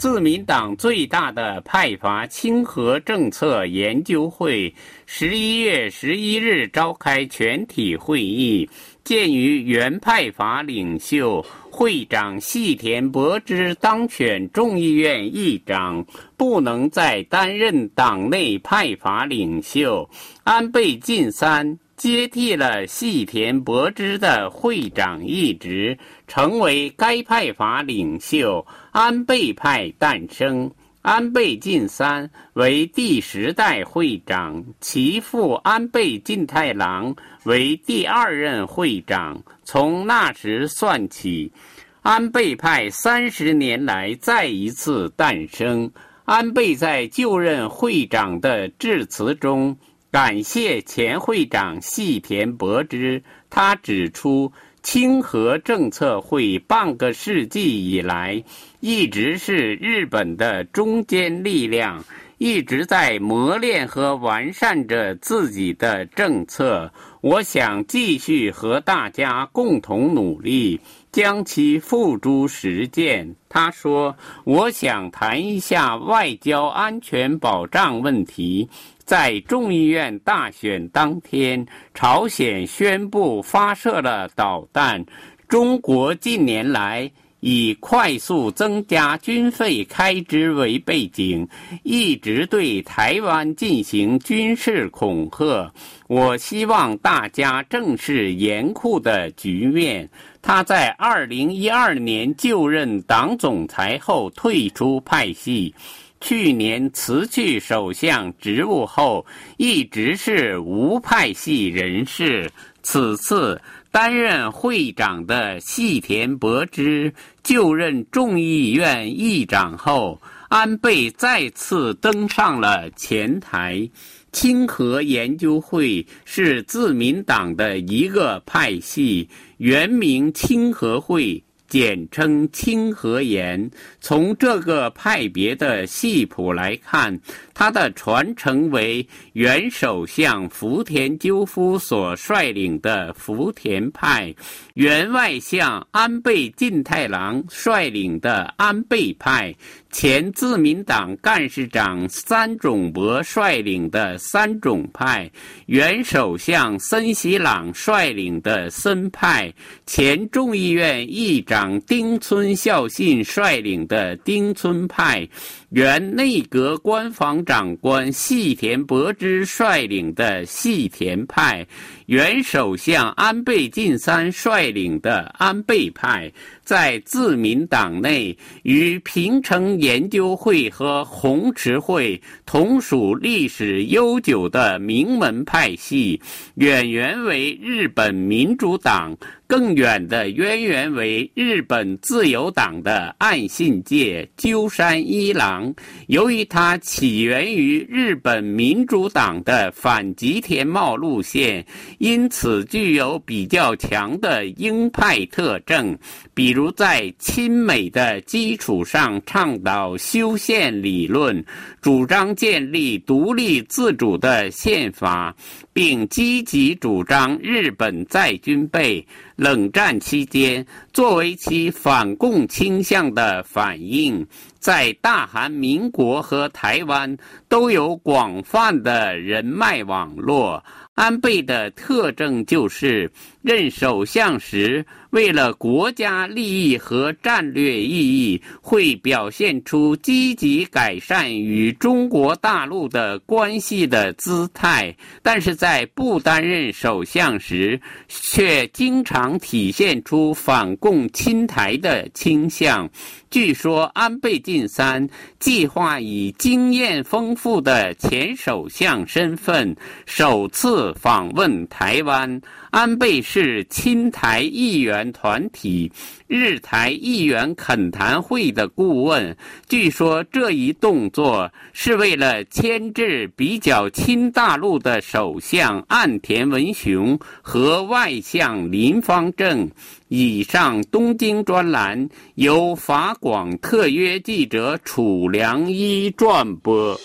自民党最大的派阀清河政策研究会十一月十一日召开全体会议，鉴于原派阀领袖会长细田博之当选众议院议长，不能再担任党内派阀领袖，安倍晋三。接替了细田博之的会长一职，成为该派阀领袖。安倍派诞生，安倍晋三为第十代会长，其父安倍晋太郎为第二任会长。从那时算起，安倍派三十年来再一次诞生。安倍在就任会长的致辞中。感谢前会长细田博之，他指出，清河政策会半个世纪以来，一直是日本的中坚力量，一直在磨练和完善着自己的政策。我想继续和大家共同努力，将其付诸实践。他说：“我想谈一下外交安全保障问题。”在众议院大选当天，朝鲜宣布发射了导弹。中国近年来以快速增加军费开支为背景，一直对台湾进行军事恐吓。我希望大家正视严酷的局面。他在二零一二年就任党总裁后退出派系。去年辞去首相职务后，一直是无派系人士。此次担任会长的细田博之就任众议院议长后，安倍再次登上了前台。清河研究会是自民党的一个派系，原名清河会。简称清河岩。从这个派别的系谱来看，他的传承为原首相福田赳夫所率领的福田派，原外相安倍晋太郎率领的安倍派。前自民党干事长三种博率领的三种派，原首相森喜朗率领的森派，前众议院议长丁村孝信率领的丁村派，原内阁官房长官细田博之率领的细田派，原首相安倍晋三率领的安倍派。在自民党内，与平成研究会和红池会同属历史悠久的名门派系，远源为日本民主党。更远的渊源为日本自由党的岸信介、鸠山一郎。由于他起源于日本民主党的反吉田茂路线，因此具有比较强的鹰派特征。比如如在亲美的基础上倡导修宪理论，主张建立独立自主的宪法，并积极主张日本在军备。冷战期间，作为其反共倾向的反应，在大韩民国和台湾都有广泛的人脉网络。安倍的特征就是任首相时。为了国家利益和战略意义，会表现出积极改善与中国大陆的关系的姿态；但是在不担任首相时，却经常体现出反共亲台的倾向。据说，安倍晋三计划以经验丰富的前首相身份首次访问台湾。安倍是亲台议员团体日台议员恳谈会的顾问。据说这一动作是为了牵制比较亲大陆的首相岸田文雄和外相林方正。以上东京专栏由法广特约记者楚良一转播。